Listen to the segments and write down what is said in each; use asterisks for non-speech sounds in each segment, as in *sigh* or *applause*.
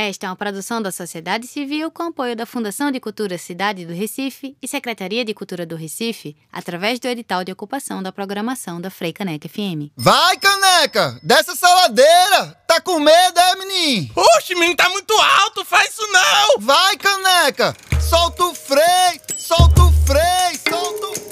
Esta é uma produção da sociedade civil com apoio da Fundação de Cultura Cidade do Recife e Secretaria de Cultura do Recife, através do edital de ocupação da programação da Frei Caneca FM. Vai, caneca! Dessa saladeira! Tá com medo, é, menino? Oxe, menino, tá muito alto, faz isso não! Vai, caneca! Solta o freio! Solta o freio! Solta o freio!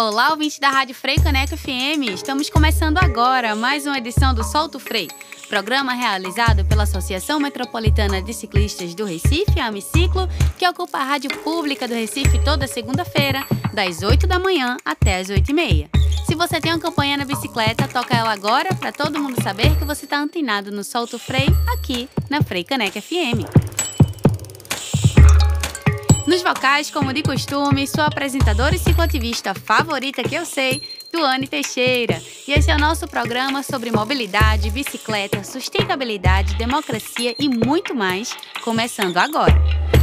Olá, ouvintes da Rádio Frei Caneca FM. Estamos começando agora mais uma edição do Solto Frei, programa realizado pela Associação Metropolitana de Ciclistas do Recife, a Amiciclo, que ocupa a rádio pública do Recife toda segunda-feira, das 8 da manhã até as 8 e meia. Se você tem uma campanha na bicicleta, toca ela agora para todo mundo saber que você está antenado no Solto Frei aqui na Frei Caneca FM. Nos vocais, como de costume, sua apresentadora e cicloativista favorita que eu sei, Tuane Teixeira. E esse é o nosso programa sobre mobilidade, bicicleta, sustentabilidade, democracia e muito mais, começando agora.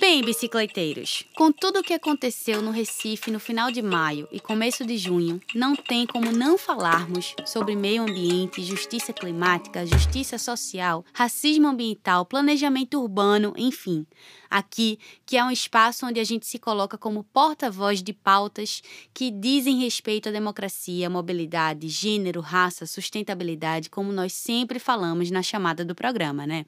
Bem, bicicleteiros, com tudo o que aconteceu no Recife no final de maio e começo de junho, não tem como não falarmos sobre meio ambiente, justiça climática, justiça social, racismo ambiental, planejamento urbano, enfim. Aqui, que é um espaço onde a gente se coloca como porta-voz de pautas que dizem respeito à democracia, mobilidade, gênero, raça, sustentabilidade, como nós sempre falamos na chamada do programa, né?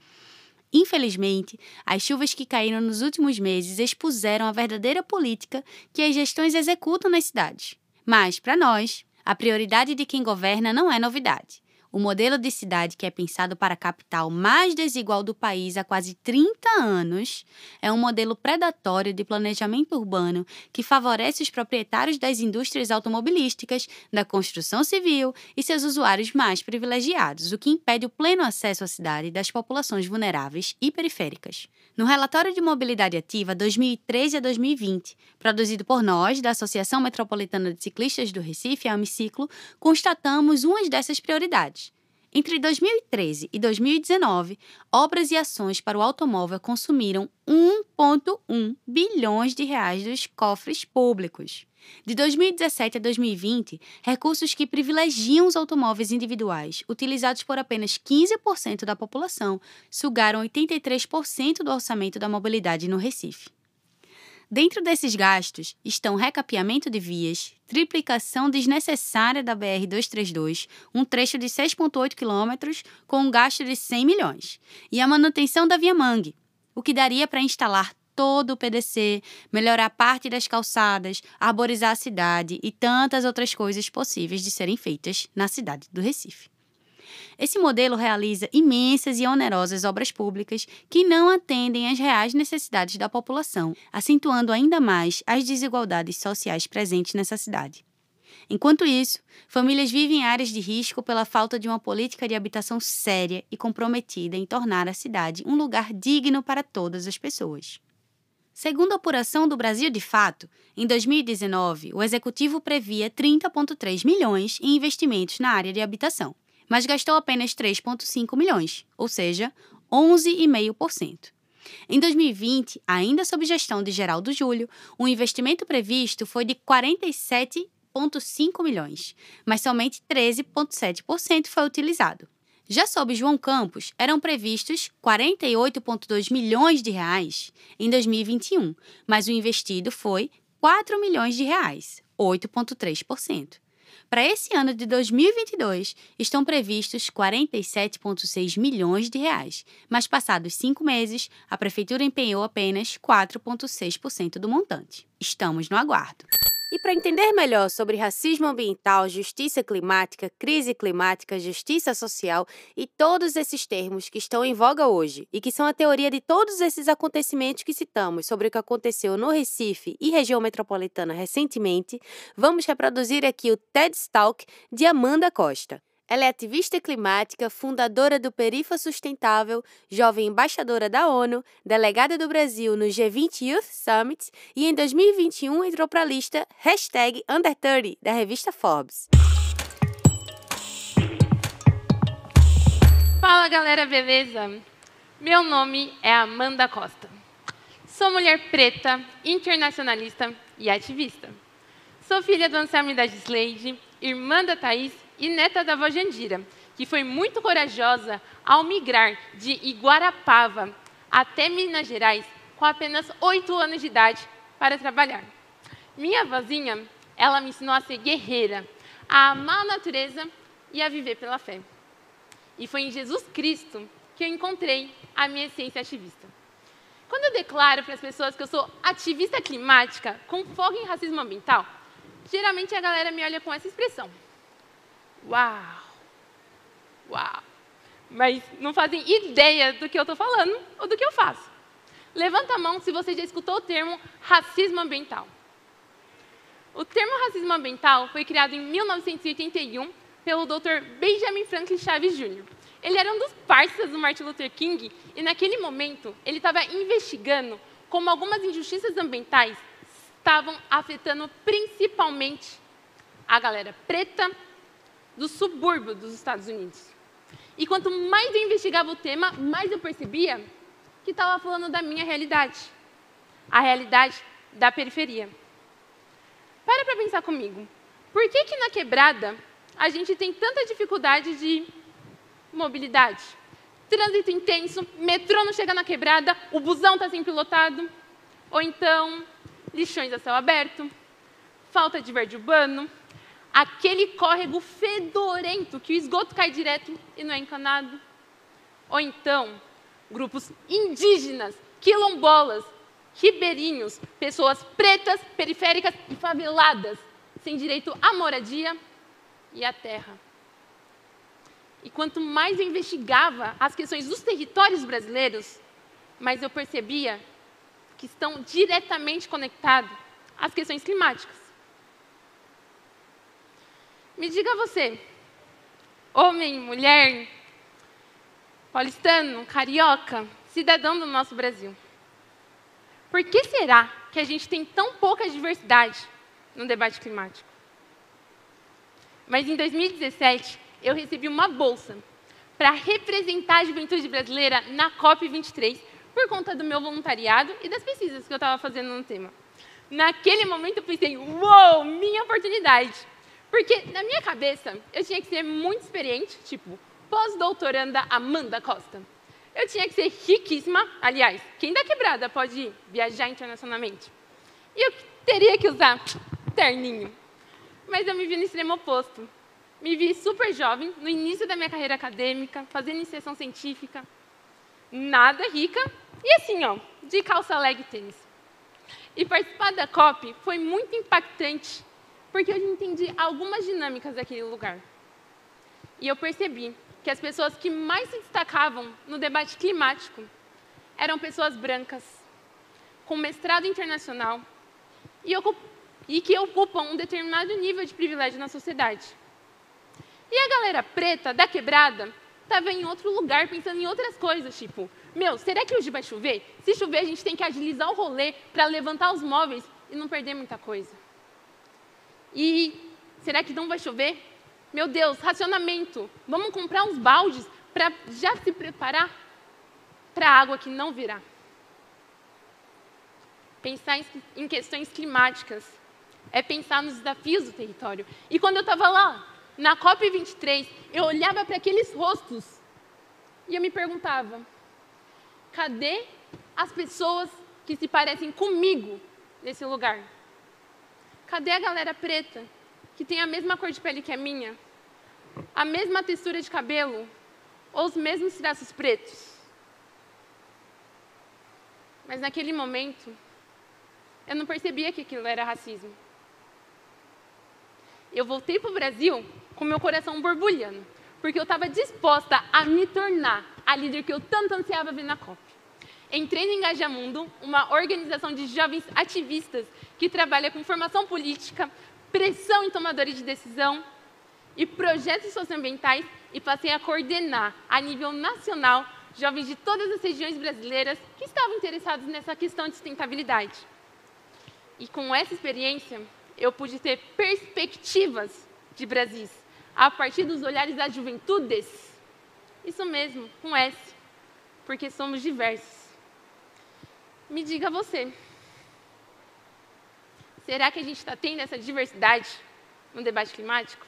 Infelizmente, as chuvas que caíram nos últimos meses expuseram a verdadeira política que as gestões executam nas cidades. Mas, para nós, a prioridade de quem governa não é novidade. O modelo de cidade que é pensado para a capital mais desigual do país há quase 30 anos é um modelo predatório de planejamento urbano que favorece os proprietários das indústrias automobilísticas, da construção civil e seus usuários mais privilegiados, o que impede o pleno acesso à cidade das populações vulneráveis e periféricas. No relatório de mobilidade ativa 2013 a 2020, produzido por nós, da Associação Metropolitana de Ciclistas do Recife, a Amiciclo, constatamos umas dessas prioridades. Entre 2013 e 2019, obras e ações para o automóvel consumiram 1,1 bilhões de reais dos cofres públicos. De 2017 a 2020, recursos que privilegiam os automóveis individuais, utilizados por apenas 15% da população, sugaram 83% do orçamento da mobilidade no Recife. Dentro desses gastos estão recapeamento de vias, triplicação desnecessária da BR-232, um trecho de 6,8 quilômetros com um gasto de 100 milhões, e a manutenção da Via Mangue, o que daria para instalar todo o PDC, melhorar parte das calçadas, arborizar a cidade e tantas outras coisas possíveis de serem feitas na cidade do Recife. Esse modelo realiza imensas e onerosas obras públicas que não atendem às reais necessidades da população, acentuando ainda mais as desigualdades sociais presentes nessa cidade. Enquanto isso, famílias vivem em áreas de risco pela falta de uma política de habitação séria e comprometida em tornar a cidade um lugar digno para todas as pessoas. Segundo a apuração do Brasil de Fato, em 2019, o executivo previa 30,3 milhões em investimentos na área de habitação mas gastou apenas 3,5 milhões, ou seja, 11,5%. Em 2020, ainda sob gestão de Geraldo Júlio, o investimento previsto foi de 47,5 milhões, mas somente 13,7% foi utilizado. Já sob João Campos, eram previstos 48,2 milhões de reais em 2021, mas o investido foi 4 milhões de reais, 8,3%. Para esse ano de 2022, estão previstos 47,6 milhões de reais, mas passados cinco meses, a Prefeitura empenhou apenas 4,6% do montante. Estamos no aguardo. E para entender melhor sobre racismo ambiental, justiça climática, crise climática, justiça social e todos esses termos que estão em voga hoje e que são a teoria de todos esses acontecimentos que citamos sobre o que aconteceu no Recife e região metropolitana recentemente, vamos reproduzir aqui o TED Talk de Amanda Costa. Ela é ativista climática, fundadora do Perifa Sustentável, jovem embaixadora da ONU, delegada do Brasil no G20 Youth Summit e em 2021 entrou para a lista hashtag Under30 da revista Forbes. Fala galera, beleza? Meu nome é Amanda Costa. Sou mulher preta, internacionalista e ativista. Sou filha do Anselmo da Gisleide, irmã da Thaís e neta da avó Jandira, que foi muito corajosa ao migrar de Iguarapava até Minas Gerais com apenas oito anos de idade para trabalhar. Minha avózinha, ela me ensinou a ser guerreira, a amar a natureza e a viver pela fé. E foi em Jesus Cristo que eu encontrei a minha essência ativista. Quando eu declaro para as pessoas que eu sou ativista climática com foco em racismo ambiental, geralmente a galera me olha com essa expressão. Uau! Uau! Mas não fazem ideia do que eu estou falando ou do que eu faço. Levanta a mão se você já escutou o termo racismo ambiental. O termo racismo ambiental foi criado em 1981 pelo Dr. Benjamin Franklin Chaves Jr. Ele era um dos parceiros do Martin Luther King e, naquele momento, ele estava investigando como algumas injustiças ambientais estavam afetando principalmente a galera preta do subúrbio dos Estados Unidos. E quanto mais eu investigava o tema, mais eu percebia que estava falando da minha realidade, a realidade da periferia. Para para pensar comigo. Por que, que na quebrada a gente tem tanta dificuldade de mobilidade? Trânsito intenso, metrô não chega na quebrada, o busão está sempre lotado. Ou então, lixões a céu aberto, falta de verde urbano, aquele córrego fedorento que o esgoto cai direto e não é encanado. Ou então, grupos indígenas, quilombolas, ribeirinhos, pessoas pretas, periféricas e faveladas, sem direito à moradia e à terra. E quanto mais eu investigava as questões dos territórios brasileiros, mais eu percebia que estão diretamente conectados às questões climáticas. Me diga você, homem, mulher, paulistano, carioca, cidadão do nosso Brasil. Por que será que a gente tem tão pouca diversidade no debate climático? Mas em 2017, eu recebi uma bolsa para representar a juventude brasileira na COP23, por conta do meu voluntariado e das pesquisas que eu estava fazendo no tema. Naquele momento eu pensei, uou, minha oportunidade. Porque na minha cabeça eu tinha que ser muito experiente, tipo pós-doutoranda Amanda Costa. Eu tinha que ser riquíssima, aliás, quem da quebrada pode viajar internacionalmente? E eu teria que usar terninho. Mas eu me vi no extremo oposto. Me vi super jovem, no início da minha carreira acadêmica, fazendo iniciação científica, nada rica, e assim, ó, de calça leg tênis. E participar da COP foi muito impactante porque eu entendi algumas dinâmicas daquele lugar. E eu percebi que as pessoas que mais se destacavam no debate climático eram pessoas brancas, com mestrado internacional e, e que ocupam um determinado nível de privilégio na sociedade. E a galera preta, da quebrada, estava em outro lugar, pensando em outras coisas, tipo, meu, será que hoje vai chover? Se chover, a gente tem que agilizar o rolê para levantar os móveis e não perder muita coisa. E será que não vai chover? Meu Deus, racionamento. Vamos comprar uns baldes para já se preparar para a água que não virá. Pensar em questões climáticas é pensar nos desafios do território. E quando eu estava lá, na COP23, eu olhava para aqueles rostos e eu me perguntava: cadê as pessoas que se parecem comigo nesse lugar? Cadê a galera preta, que tem a mesma cor de pele que a minha, a mesma textura de cabelo, ou os mesmos traços pretos? Mas naquele momento, eu não percebia que aquilo era racismo. Eu voltei para o Brasil com meu coração borbulhando, porque eu estava disposta a me tornar a líder que eu tanto ansiava ver na COP. Entrei no Engajamundo, uma organização de jovens ativistas que trabalha com formação política, pressão em tomadores de decisão e projetos socioambientais e passei a coordenar, a nível nacional, jovens de todas as regiões brasileiras que estavam interessados nessa questão de sustentabilidade. E com essa experiência, eu pude ter perspectivas de Brasis, a partir dos olhares das juventudes. Isso mesmo, com S, porque somos diversos. Me diga você. Será que a gente está tendo essa diversidade no debate climático?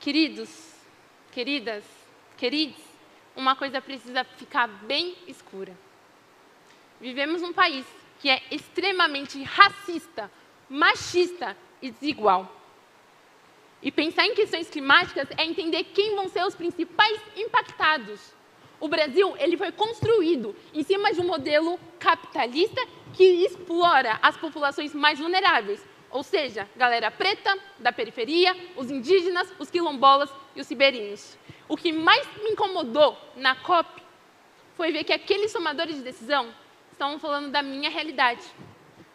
Queridos, queridas, queridos, uma coisa precisa ficar bem escura. Vivemos num país que é extremamente racista, machista e desigual. E pensar em questões climáticas é entender quem vão ser os principais impactados. O Brasil ele foi construído em cima de um modelo capitalista que explora as populações mais vulneráveis, ou seja, galera preta, da periferia, os indígenas, os quilombolas e os ribeirinhos. O que mais me incomodou na COP foi ver que aqueles tomadores de decisão estavam falando da minha realidade.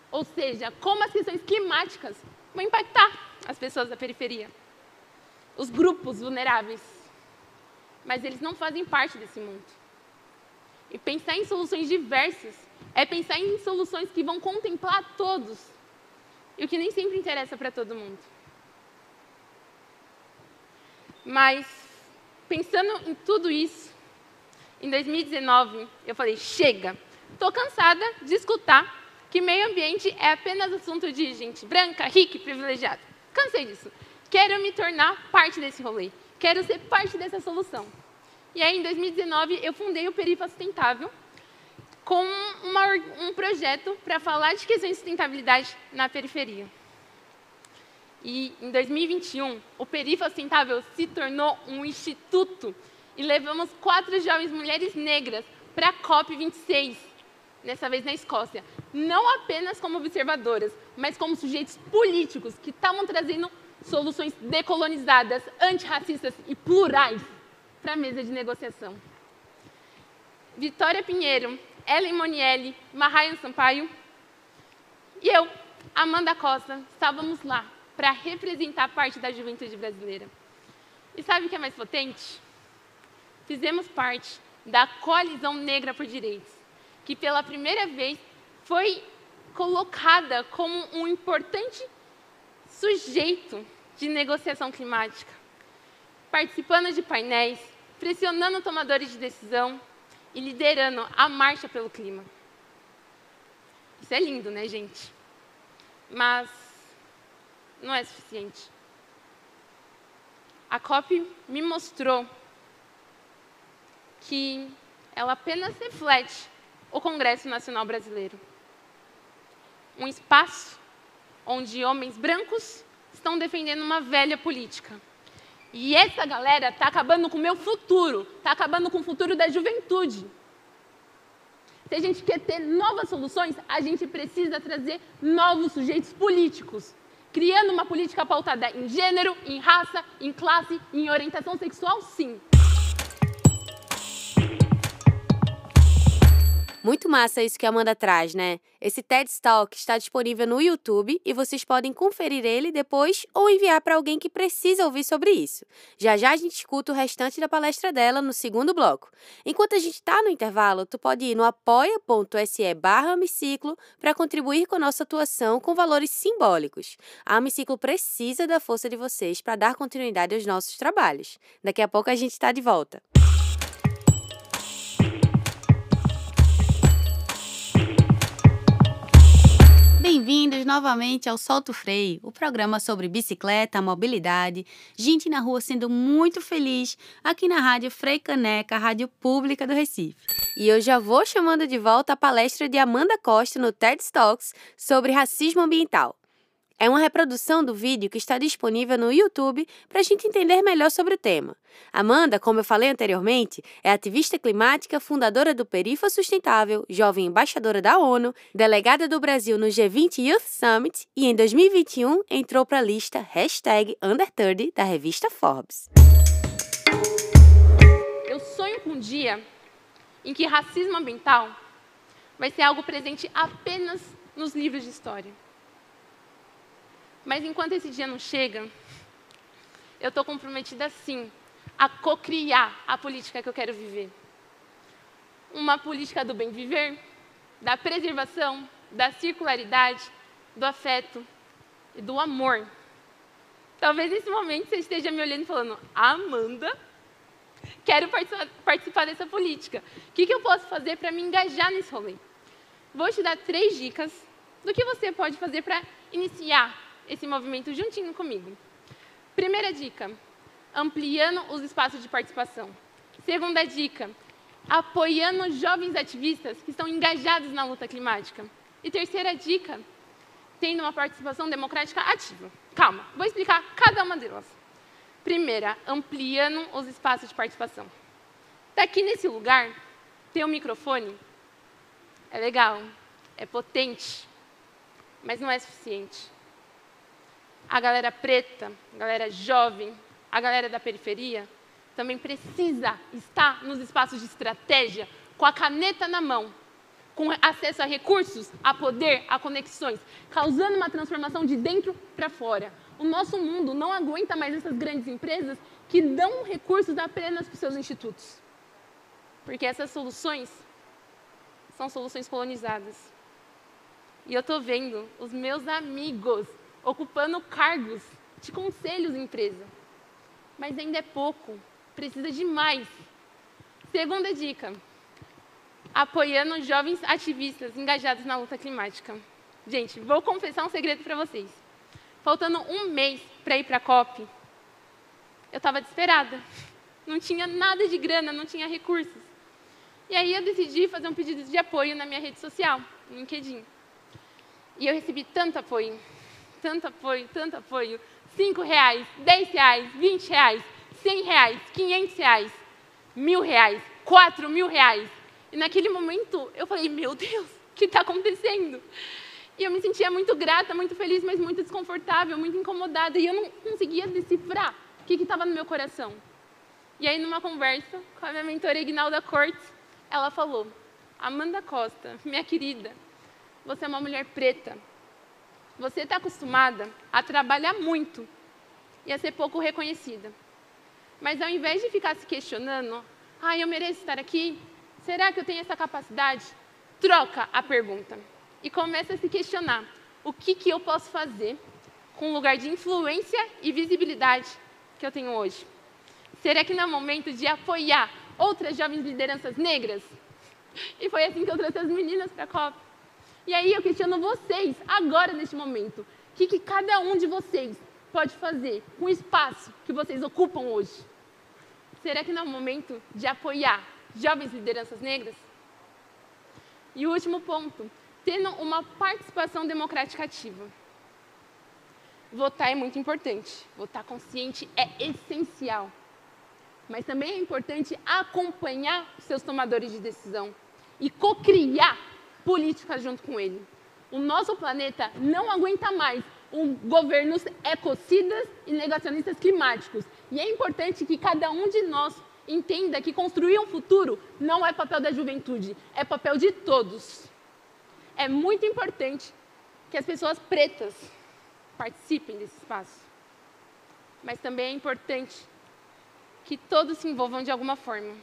Ou seja, como as questões climáticas vão impactar as pessoas da periferia, os grupos vulneráveis. Mas eles não fazem parte desse mundo. E pensar em soluções diversas é pensar em soluções que vão contemplar todos. E o que nem sempre interessa para todo mundo. Mas, pensando em tudo isso, em 2019, eu falei: chega, estou cansada de escutar que meio ambiente é apenas assunto de gente branca, rica e privilegiada. Cansei disso. Quero me tornar parte desse rolê. Quero ser parte dessa solução. E aí, em 2019, eu fundei o Perifa Sustentável com uma, um projeto para falar de questões de sustentabilidade na periferia. E em 2021, o Perifa Sustentável se tornou um instituto e levamos quatro jovens mulheres negras para a COP26, dessa vez na Escócia, não apenas como observadoras, mas como sujeitos políticos que estavam trazendo soluções decolonizadas, antirracistas e plurais para a mesa de negociação. Vitória Pinheiro, Ellen Monielli, Marrayan Sampaio e eu, Amanda Costa, estávamos lá para representar parte da juventude brasileira. E sabe o que é mais potente? Fizemos parte da Coalizão Negra por Direitos, que pela primeira vez foi colocada como um importante sujeito de negociação climática, participando de painéis, pressionando tomadores de decisão e liderando a marcha pelo clima. Isso é lindo, né, gente? Mas não é suficiente. A COP me mostrou que ela apenas reflete o Congresso Nacional Brasileiro. Um espaço onde homens brancos estão defendendo uma velha política. E essa galera está acabando com o meu futuro, está acabando com o futuro da juventude. Se a gente quer ter novas soluções, a gente precisa trazer novos sujeitos políticos, criando uma política pautada em gênero, em raça, em classe, em orientação sexual, sim. Muito massa isso que a Amanda traz, né? Esse TED Talk está disponível no YouTube e vocês podem conferir ele depois ou enviar para alguém que precisa ouvir sobre isso. Já já a gente escuta o restante da palestra dela no segundo bloco. Enquanto a gente está no intervalo, tu pode ir no apoia.se barra Amiciclo para contribuir com a nossa atuação com valores simbólicos. A Amiciclo precisa da força de vocês para dar continuidade aos nossos trabalhos. Daqui a pouco a gente está de volta. Bem-vindos novamente ao Solto Freio, o programa sobre bicicleta, mobilidade, gente na rua sendo muito feliz aqui na Rádio Frei Caneca, Rádio Pública do Recife. E eu já vou chamando de volta a palestra de Amanda Costa no TED Talks sobre racismo ambiental. É uma reprodução do vídeo que está disponível no YouTube para a gente entender melhor sobre o tema. Amanda, como eu falei anteriormente, é ativista climática, fundadora do Perifa Sustentável, jovem embaixadora da ONU, delegada do Brasil no G20 Youth Summit e em 2021 entrou para a lista hashtag Under30 da revista Forbes. Eu sonho com um dia em que racismo ambiental vai ser algo presente apenas nos livros de história. Mas enquanto esse dia não chega, eu estou comprometida sim a cocriar a política que eu quero viver. Uma política do bem viver, da preservação, da circularidade, do afeto e do amor. Talvez nesse momento você esteja me olhando e falando, Amanda, quero participar dessa política. O que, que eu posso fazer para me engajar nesse rolê? Vou te dar três dicas do que você pode fazer para iniciar esse movimento juntinho comigo. Primeira dica: ampliando os espaços de participação. Segunda dica, apoiando jovens ativistas que estão engajados na luta climática. E terceira dica, tendo uma participação democrática ativa. Calma, vou explicar cada uma delas. Primeira, ampliando os espaços de participação. Daqui nesse lugar, ter um microfone é legal, é potente, mas não é suficiente. A galera preta, a galera jovem, a galera da periferia também precisa estar nos espaços de estratégia, com a caneta na mão, com acesso a recursos, a poder, a conexões, causando uma transformação de dentro para fora. O nosso mundo não aguenta mais essas grandes empresas que dão recursos apenas para os seus institutos. Porque essas soluções são soluções colonizadas. E eu estou vendo os meus amigos ocupando cargos de conselhos em empresa. Mas ainda é pouco, precisa de mais. Segunda dica, apoiando jovens ativistas engajados na luta climática. Gente, vou confessar um segredo para vocês. Faltando um mês para ir para a COP, eu estava desesperada. Não tinha nada de grana, não tinha recursos. E aí eu decidi fazer um pedido de apoio na minha rede social, no LinkedIn. E eu recebi tanto apoio, tanto apoio, tanto apoio. Cinco reais, dez reais, vinte reais, cem reais, quinhentos reais, mil reais, quatro mil reais. E naquele momento eu falei, meu Deus, o que está acontecendo? E eu me sentia muito grata, muito feliz, mas muito desconfortável, muito incomodada. E eu não conseguia decifrar o que estava no meu coração. E aí, numa conversa com a minha mentora Ignalda Cortes, ela falou: Amanda Costa, minha querida, você é uma mulher preta. Você está acostumada a trabalhar muito e a ser pouco reconhecida. Mas ao invés de ficar se questionando, ah, eu mereço estar aqui, Será que eu tenho essa capacidade? Troca a pergunta e começa a se questionar: o que, que eu posso fazer com o lugar de influência e visibilidade que eu tenho hoje? Será que não é momento de apoiar outras jovens lideranças negras? E foi assim que eu trouxe as meninas para a COP. E aí eu questiono vocês, agora neste momento, o que, que cada um de vocês pode fazer com o espaço que vocês ocupam hoje? Será que não é o momento de apoiar jovens lideranças negras? E o último ponto, tendo uma participação democrática ativa. Votar é muito importante, votar consciente é essencial. Mas também é importante acompanhar seus tomadores de decisão e co-criar políticas junto com ele. O nosso planeta não aguenta mais um governos ecocidas e negacionistas climáticos. E é importante que cada um de nós entenda que construir um futuro não é papel da juventude, é papel de todos. É muito importante que as pessoas pretas participem desse espaço. Mas também é importante que todos se envolvam de alguma forma.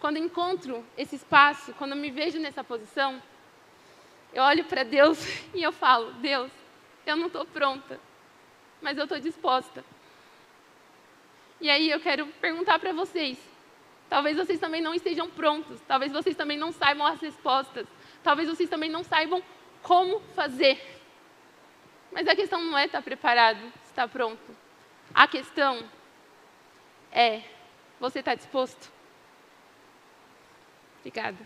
Quando encontro esse espaço, quando me vejo nessa posição, eu olho para Deus *laughs* e eu falo: Deus, eu não estou pronta, mas eu estou disposta. E aí eu quero perguntar para vocês. Talvez vocês também não estejam prontos, talvez vocês também não saibam as respostas, talvez vocês também não saibam como fazer. Mas a questão não é estar preparado, estar pronto. A questão é: você está disposto? Obrigada.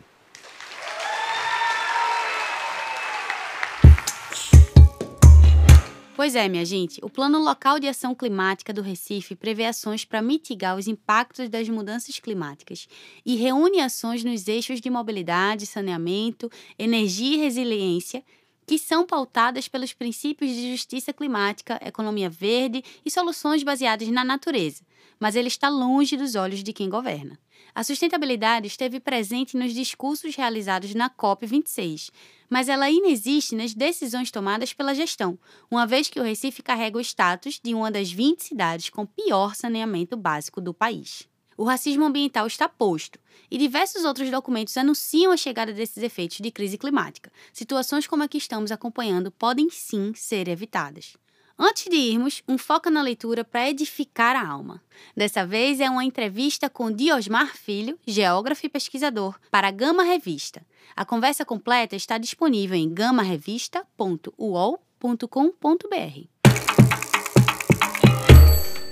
Pois é, minha gente, o Plano Local de Ação Climática do Recife prevê ações para mitigar os impactos das mudanças climáticas e reúne ações nos eixos de mobilidade, saneamento, energia e resiliência, que são pautadas pelos princípios de justiça climática, economia verde e soluções baseadas na natureza, mas ele está longe dos olhos de quem governa. A sustentabilidade esteve presente nos discursos realizados na COP26, mas ela inexiste nas decisões tomadas pela gestão, uma vez que o Recife carrega o status de uma das 20 cidades com pior saneamento básico do país. O racismo ambiental está posto, e diversos outros documentos anunciam a chegada desses efeitos de crise climática. Situações como a que estamos acompanhando podem sim ser evitadas. Antes de irmos, um foco na leitura para edificar a alma. Dessa vez é uma entrevista com Diosmar Filho, geógrafo e pesquisador, para a Gama Revista. A conversa completa está disponível em gamarevista.uol.com.br.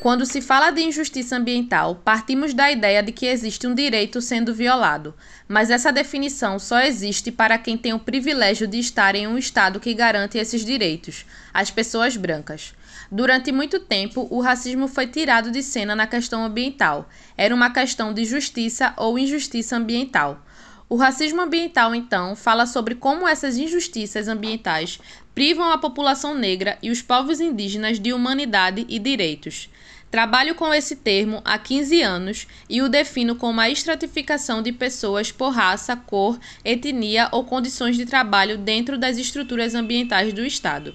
Quando se fala de injustiça ambiental, partimos da ideia de que existe um direito sendo violado, mas essa definição só existe para quem tem o privilégio de estar em um estado que garante esses direitos, as pessoas brancas. Durante muito tempo, o racismo foi tirado de cena na questão ambiental. Era uma questão de justiça ou injustiça ambiental. O racismo ambiental, então, fala sobre como essas injustiças ambientais privam a população negra e os povos indígenas de humanidade e direitos. Trabalho com esse termo há 15 anos e o defino como a estratificação de pessoas por raça, cor, etnia ou condições de trabalho dentro das estruturas ambientais do Estado.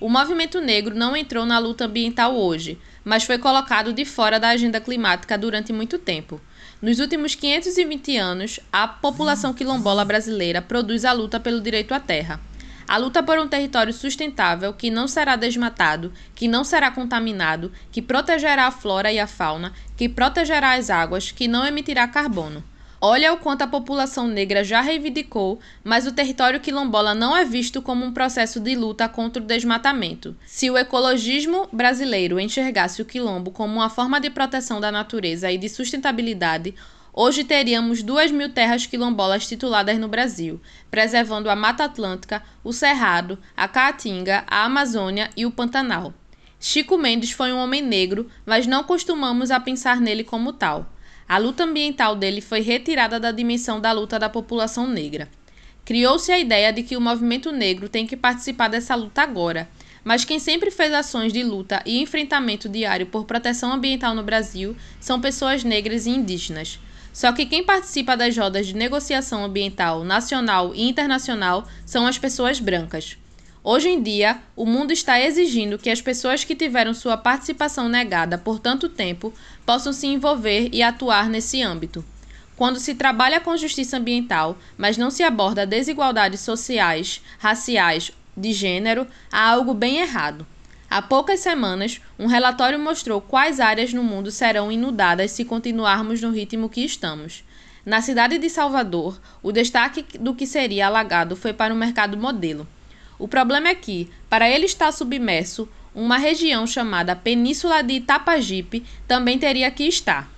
O movimento negro não entrou na luta ambiental hoje, mas foi colocado de fora da agenda climática durante muito tempo. Nos últimos 520 anos, a população quilombola brasileira produz a luta pelo direito à terra. A luta por um território sustentável que não será desmatado, que não será contaminado, que protegerá a flora e a fauna, que protegerá as águas, que não emitirá carbono. Olha o quanto a população negra já reivindicou, mas o território quilombola não é visto como um processo de luta contra o desmatamento. Se o ecologismo brasileiro enxergasse o quilombo como uma forma de proteção da natureza e de sustentabilidade, hoje teríamos duas mil terras quilombolas tituladas no Brasil, preservando a Mata Atlântica, o Cerrado, a Caatinga, a Amazônia e o Pantanal. Chico Mendes foi um homem negro, mas não costumamos a pensar nele como tal. A luta ambiental dele foi retirada da dimensão da luta da população negra. Criou-se a ideia de que o movimento negro tem que participar dessa luta agora, mas quem sempre fez ações de luta e enfrentamento diário por proteção ambiental no Brasil são pessoas negras e indígenas. Só que quem participa das rodas de negociação ambiental nacional e internacional são as pessoas brancas. Hoje em dia, o mundo está exigindo que as pessoas que tiveram sua participação negada por tanto tempo possam se envolver e atuar nesse âmbito. Quando se trabalha com justiça ambiental, mas não se aborda desigualdades sociais, raciais, de gênero, há algo bem errado. Há poucas semanas, um relatório mostrou quais áreas no mundo serão inundadas se continuarmos no ritmo que estamos. Na cidade de Salvador, o destaque do que seria alagado foi para o mercado modelo. O problema é que, para ele estar submerso, uma região chamada Península de Itapajipe também teria que estar.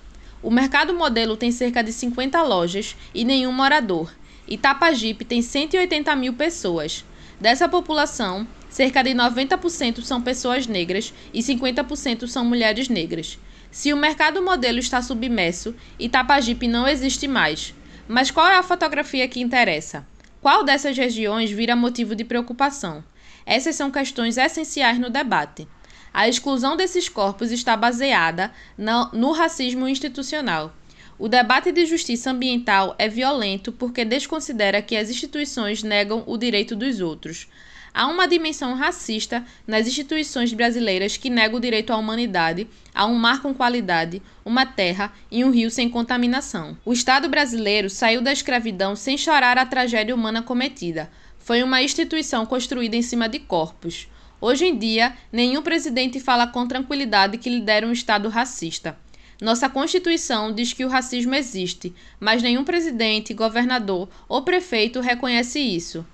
O mercado modelo tem cerca de 50 lojas e nenhum morador. Itapajipe tem 180 mil pessoas. Dessa população, cerca de 90% são pessoas negras e 50% são mulheres negras. Se o mercado modelo está submerso, Itapajipe não existe mais. Mas qual é a fotografia que interessa? Qual dessas regiões vira motivo de preocupação? Essas são questões essenciais no debate. A exclusão desses corpos está baseada no racismo institucional. O debate de justiça ambiental é violento porque desconsidera que as instituições negam o direito dos outros. Há uma dimensão racista nas instituições brasileiras que nega o direito à humanidade, a um mar com qualidade, uma terra e um rio sem contaminação. O Estado brasileiro saiu da escravidão sem chorar a tragédia humana cometida. Foi uma instituição construída em cima de corpos. Hoje em dia, nenhum presidente fala com tranquilidade que lidera um Estado racista. Nossa Constituição diz que o racismo existe, mas nenhum presidente, governador ou prefeito reconhece isso.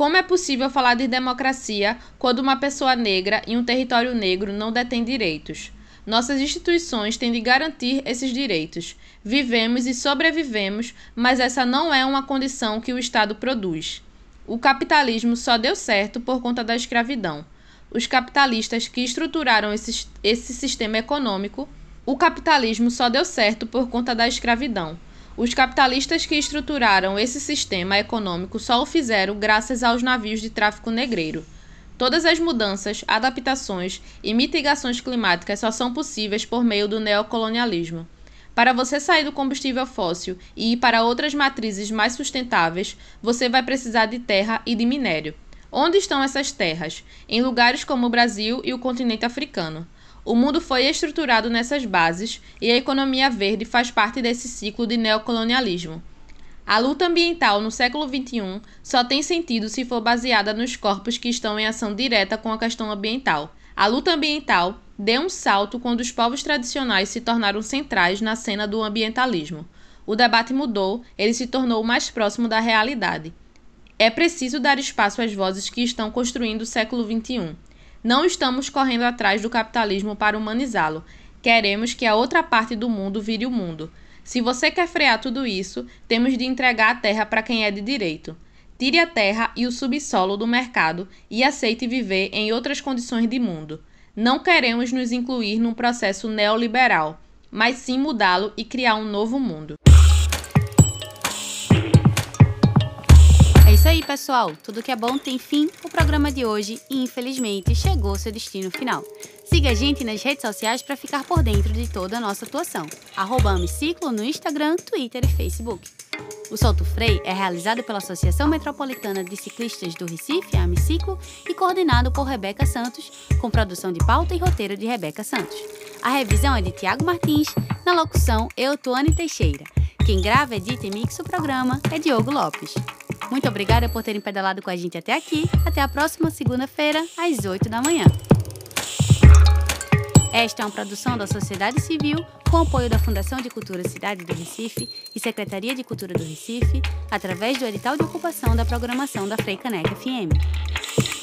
Como é possível falar de democracia quando uma pessoa negra em um território negro não detém direitos? Nossas instituições têm de garantir esses direitos. Vivemos e sobrevivemos, mas essa não é uma condição que o Estado produz. O capitalismo só deu certo por conta da escravidão. Os capitalistas que estruturaram esse, esse sistema econômico, o capitalismo só deu certo por conta da escravidão. Os capitalistas que estruturaram esse sistema econômico só o fizeram graças aos navios de tráfico negreiro. Todas as mudanças, adaptações e mitigações climáticas só são possíveis por meio do neocolonialismo. Para você sair do combustível fóssil e ir para outras matrizes mais sustentáveis, você vai precisar de terra e de minério. Onde estão essas terras? Em lugares como o Brasil e o continente africano. O mundo foi estruturado nessas bases e a economia verde faz parte desse ciclo de neocolonialismo. A luta ambiental no século XXI só tem sentido se for baseada nos corpos que estão em ação direta com a questão ambiental. A luta ambiental deu um salto quando os povos tradicionais se tornaram centrais na cena do ambientalismo. O debate mudou, ele se tornou mais próximo da realidade. É preciso dar espaço às vozes que estão construindo o século XXI. Não estamos correndo atrás do capitalismo para humanizá-lo. Queremos que a outra parte do mundo vire o mundo. Se você quer frear tudo isso, temos de entregar a terra para quem é de direito. Tire a terra e o subsolo do mercado e aceite viver em outras condições de mundo. Não queremos nos incluir num processo neoliberal, mas sim mudá-lo e criar um novo mundo. Isso aí, pessoal. Tudo que é bom tem fim. O programa de hoje, infelizmente, chegou ao seu destino final. Siga a gente nas redes sociais para ficar por dentro de toda a nossa atuação. Arroba Amiciclo no Instagram, Twitter e Facebook. O Solto Frei é realizado pela Associação Metropolitana de Ciclistas do Recife, a Amiciclo, e coordenado por Rebeca Santos, com produção de pauta e roteiro de Rebeca Santos. A revisão é de Tiago Martins, na locução eu, Tuane Teixeira. Quem grava, edita e mixa o programa é Diogo Lopes. Muito obrigada por terem pedalado com a gente até aqui. Até a próxima segunda-feira, às 8 da manhã. Esta é uma produção da sociedade civil com apoio da Fundação de Cultura Cidade do Recife e Secretaria de Cultura do Recife, através do edital de ocupação da programação da Frei Caneca FM.